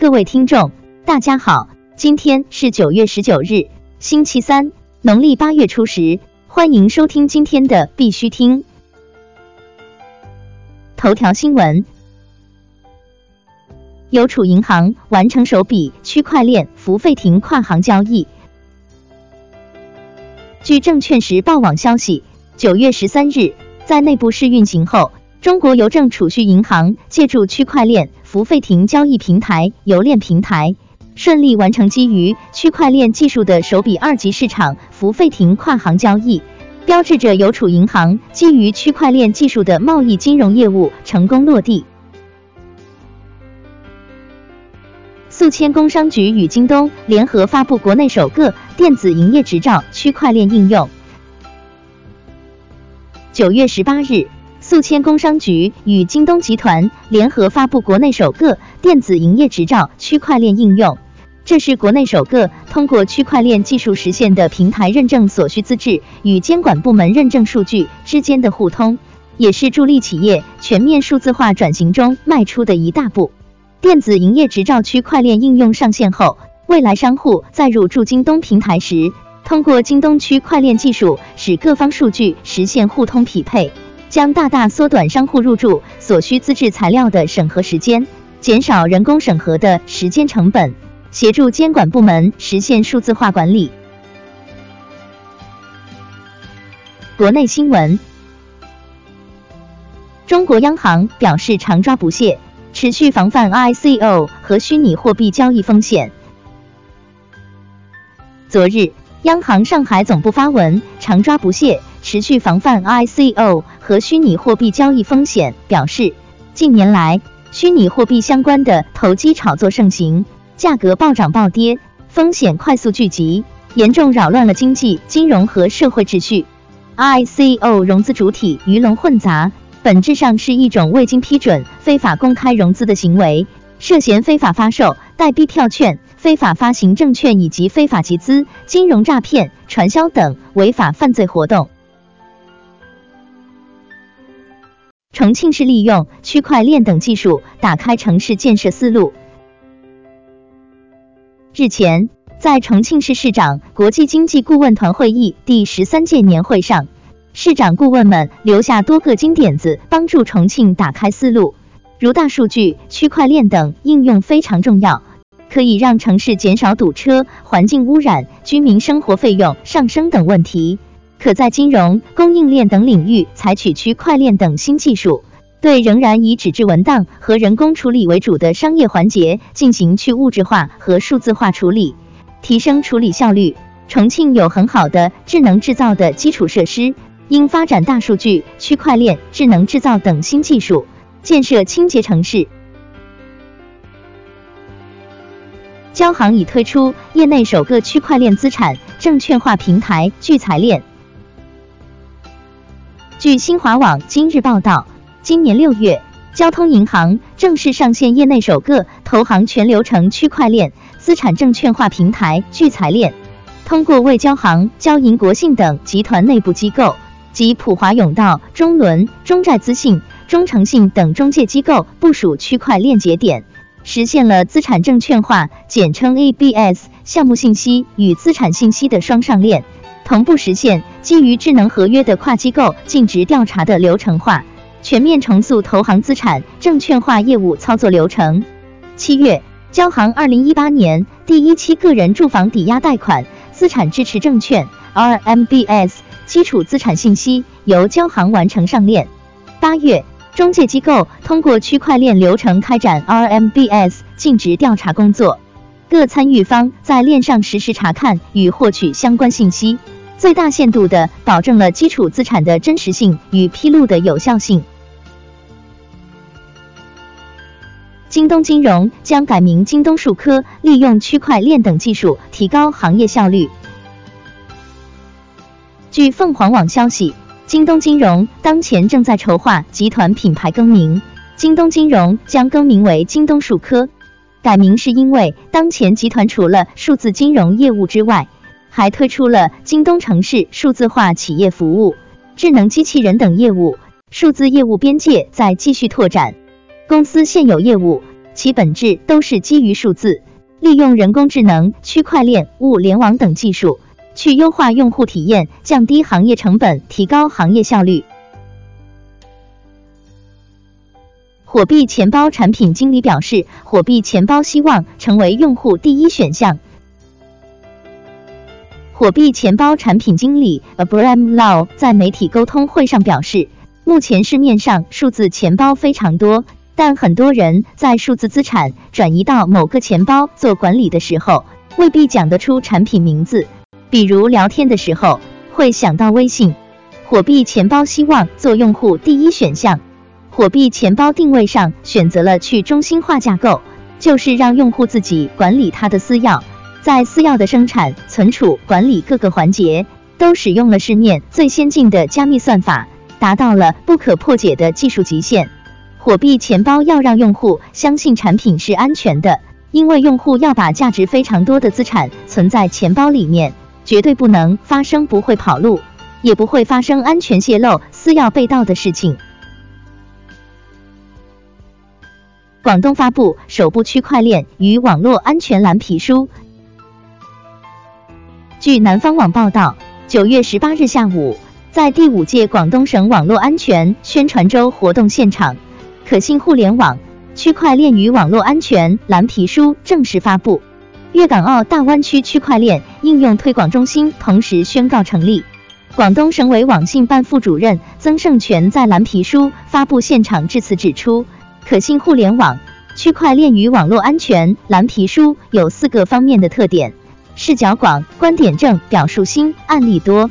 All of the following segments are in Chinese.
各位听众，大家好，今天是九月十九日，星期三，农历八月初十，欢迎收听今天的必须听。头条新闻：邮储银行完成首笔区块链付费停跨行交易。据证券时报网消息，九月十三日，在内部试运行后。中国邮政储蓄银行借助区块链付费停交易平台邮链平台，顺利完成基于区块链技术的首笔二级市场付费停跨行交易，标志着邮储银行基于区块链技术的贸易金融业务成功落地。宿迁工商局与京东联合发布国内首个电子营业执照区块链应用。九月十八日。宿迁工商局与京东集团联合发布国内首个电子营业执照区块链应用，这是国内首个通过区块链技术实现的平台认证所需资质与监管部门认证数据之间的互通，也是助力企业全面数字化转型中迈出的一大步。电子营业执照区块链应用上线后，未来商户在入驻京东平台时，通过京东区块链技术使各方数据实现互通匹配。将大大缩短商户入驻所需资质材料的审核时间，减少人工审核的时间成本，协助监管部门实现数字化管理。国内新闻：中国央行表示常抓不懈，持续防范 ICO 和虚拟货币交易风险。昨日，央行上海总部发文，常抓不懈。持续防范 ICO 和虚拟货币交易风险，表示近年来虚拟货币相关的投机炒作盛行，价格暴涨暴跌，风险快速聚集，严重扰乱了经济、金融和社会秩序。ICO 融资主体鱼龙混杂，本质上是一种未经批准非法公开融资的行为，涉嫌非法发售代币票券、非法发行证券以及非法集资、金融诈骗、传销等违法犯罪活动。重庆市利用区块链等技术打开城市建设思路。日前，在重庆市市长国际经济顾问团会议第十三届年会上，市长顾问们留下多个金点子，帮助重庆打开思路，如大数据、区块链等应用非常重要，可以让城市减少堵车、环境污染、居民生活费用上升等问题。可在金融、供应链等领域采取区块链等新技术，对仍然以纸质文档和人工处理为主的商业环节进行去物质化和数字化处理，提升处理效率。重庆有很好的智能制造的基础设施，应发展大数据、区块链、智能制造等新技术，建设清洁城市。交行已推出业内首个区块链资产证券化平台聚财链。据新华网今日报道，今年六月，交通银行正式上线业内首个投行全流程区块链资产证券化平台聚财链，通过为交行、交银、国信等集团内部机构及普华永道、中伦、中债资信、中诚信等中介机构部署区块链节点，实现了资产证券化（简称 ABS） 项目信息与资产信息的双上链。同步实现基于智能合约的跨机构尽职调查的流程化，全面重塑投行资产证券化业务操作流程。七月，交行二零一八年第一期个人住房抵押贷款资产支持证券 RMBS 基础资产信息由交行完成上链。八月，中介机构通过区块链流程开展 RMBS 尽职调查工作，各参与方在链上实时查看与获取相关信息。最大限度的保证了基础资产的真实性与披露的有效性。京东金融将改名京东数科，利用区块链等技术提高行业效率。据凤凰网消息，京东金融当前正在筹划集团品牌更名，京东金融将更名为京东数科。改名是因为当前集团除了数字金融业务之外，还推出了京东城市数字化企业服务、智能机器人等业务，数字业务边界在继续拓展。公司现有业务其本质都是基于数字，利用人工智能、区块链、物联网等技术去优化用户体验，降低行业成本，提高行业效率。火币钱包产品经理表示，火币钱包希望成为用户第一选项。火币钱包产品经理 Abram Lau 在媒体沟通会上表示，目前市面上数字钱包非常多，但很多人在数字资产转移到某个钱包做管理的时候，未必讲得出产品名字，比如聊天的时候会想到微信。火币钱包希望做用户第一选项。火币钱包定位上选择了去中心化架构，就是让用户自己管理他的私钥，在私钥的生产、存储、管理各个环节，都使用了市面最先进的加密算法，达到了不可破解的技术极限。火币钱包要让用户相信产品是安全的，因为用户要把价值非常多的资产存在钱包里面，绝对不能发生不会跑路，也不会发生安全泄露、私钥被盗的事情。广东发布首部区块链与网络安全蓝皮书。据南方网报道，九月十八日下午，在第五届广东省网络安全宣传周活动现场，可信互联网区块链与网络安全蓝皮书正式发布。粤港澳大湾区区块链应用推广中心同时宣告成立。广东省委网信办副主任曾盛全在蓝皮书发布现场致辞指出。可信互联网区块链与网络安全蓝皮书有四个方面的特点：视角广、观点正、表述新、案例多。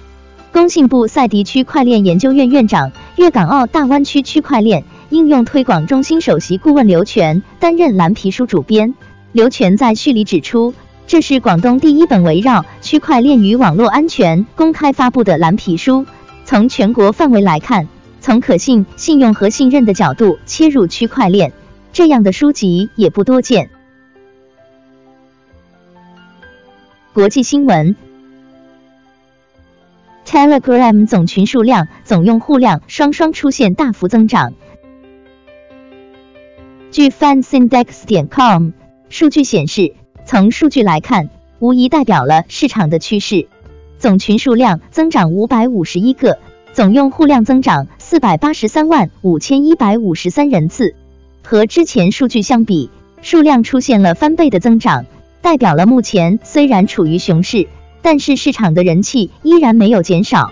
工信部赛迪区块链研究院院长、粤港澳大湾区区块链应用推广中心首席顾问刘全担任蓝皮书主编。刘全在序里指出，这是广东第一本围绕区块链与网络安全公开发布的蓝皮书。从全国范围来看，从可信、信用和信任的角度切入区块链，这样的书籍也不多见。国际新闻：Telegram 总群数量、总用户量双双出现大幅增长。据 Fansindex 点 com 数据显示，从数据来看，无疑代表了市场的趋势。总群数量增长五百五十一个。总用户量增长四百八十三万五千一百五十三人次，和之前数据相比，数量出现了翻倍的增长，代表了目前虽然处于熊市，但是市场的人气依然没有减少。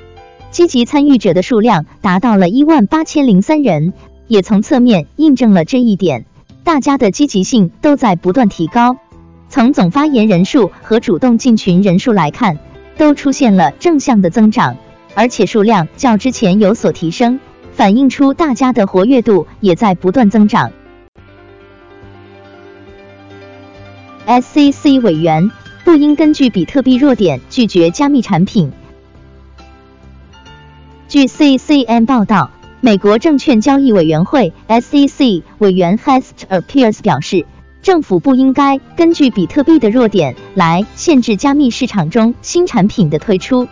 积极参与者的数量达到了一万八千零三人，也从侧面印证了这一点，大家的积极性都在不断提高。从总发言人数和主动进群人数来看，都出现了正向的增长。而且数量较之前有所提升，反映出大家的活跃度也在不断增长。SEC 委员不应根据比特币弱点拒绝加密产品。据 CCN 报道，美国证券交易委员会 SEC 委员 Hester Pierce 表示，政府不应该根据比特币的弱点来限制加密市场中新产品的推出。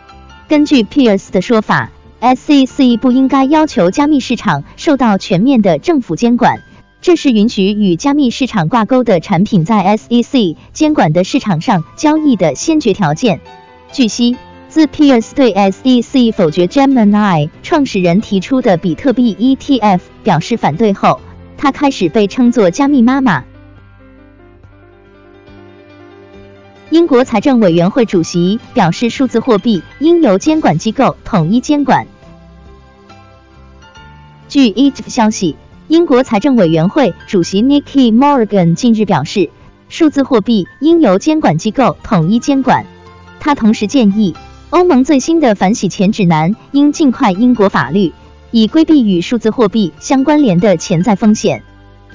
根据 Pierce 的说法，SEC 不应该要求加密市场受到全面的政府监管，这是允许与加密市场挂钩的产品在 SEC 监管的市场上交易的先决条件。据悉，自 Pierce 对 SEC 否决 Gemini 创始人提出的比特币 ETF 表示反对后，他开始被称作“加密妈妈”。英国财政委员会主席表示，数字货币应由监管机构统一监管。据 ET 消息，英国财政委员会主席 Nicky Morgan 近日表示，数字货币应由监管机构统一监管。他同时建议，欧盟最新的反洗钱指南应尽快英国法律，以规避与数字货币相关联的潜在风险。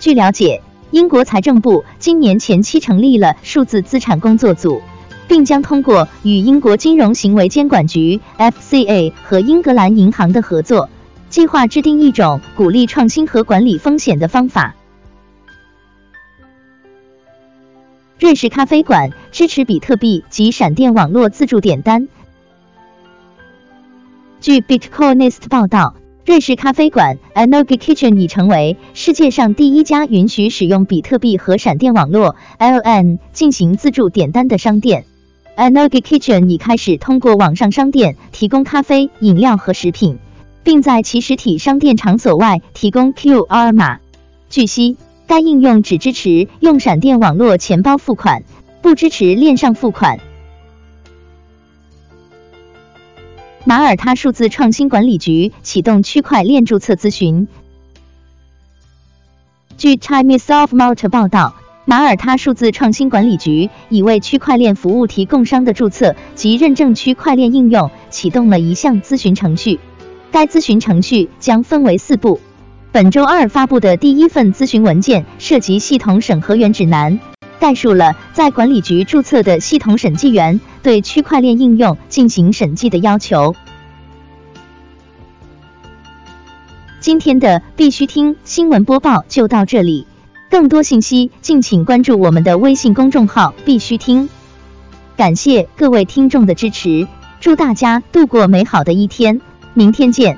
据了解。英国财政部今年前期成立了数字资产工作组，并将通过与英国金融行为监管局 （FCA） 和英格兰银行的合作，计划制定一种鼓励创新和管理风险的方法。瑞士咖啡馆支持比特币及闪电网络自助点单。据 Bitcoinist 报道。瑞士咖啡馆 Energy Kitchen 已成为世界上第一家允许使用比特币和闪电网络 LN 进行自助点单的商店。Energy Kitchen 已开始通过网上商店提供咖啡、饮料和食品，并在其实体商店场所外提供 QR 码。据悉，该应用只支持用闪电网络钱包付款，不支持链上付款。马耳他数字创新管理局启动区块链注册咨询。据 Chinese of Malta 报道，马耳他数字创新管理局已为区块链服务提供商的注册及认证区块链应用启动了一项咨询程序。该咨询程序将分为四步。本周二发布的第一份咨询文件涉及系统审核员指南。概述了在管理局注册的系统审计员对区块链应用进行审计的要求。今天的必须听新闻播报就到这里，更多信息敬请关注我们的微信公众号“必须听”。感谢各位听众的支持，祝大家度过美好的一天，明天见。